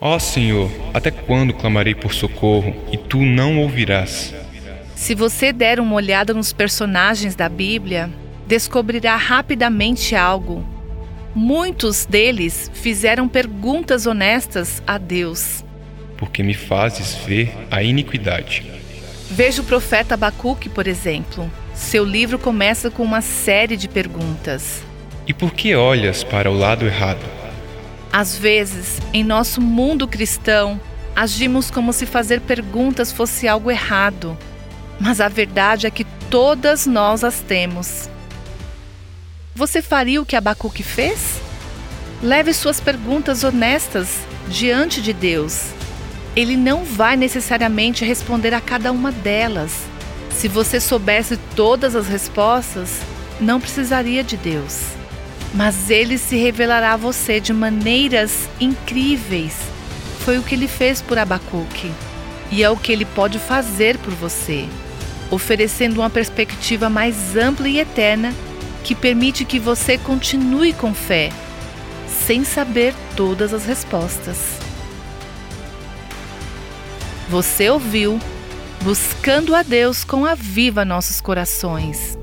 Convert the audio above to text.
Ó Senhor, até quando clamarei por socorro e tu não ouvirás? Se você der uma olhada nos personagens da Bíblia, descobrirá rapidamente algo. Muitos deles fizeram perguntas honestas a Deus. Porque me fazes ver a iniquidade. Veja o profeta Abacuque, por exemplo. Seu livro começa com uma série de perguntas. E por que olhas para o lado errado? Às vezes, em nosso mundo cristão, agimos como se fazer perguntas fosse algo errado, mas a verdade é que todas nós as temos. Você faria o que Abacuque fez? Leve suas perguntas honestas diante de Deus. Ele não vai necessariamente responder a cada uma delas. Se você soubesse todas as respostas, não precisaria de Deus mas ele se revelará a você de maneiras incríveis. Foi o que ele fez por Abacuque e é o que ele pode fazer por você, oferecendo uma perspectiva mais ampla e eterna que permite que você continue com fé, sem saber todas as respostas. Você ouviu Buscando a Deus com a Viva Nossos Corações.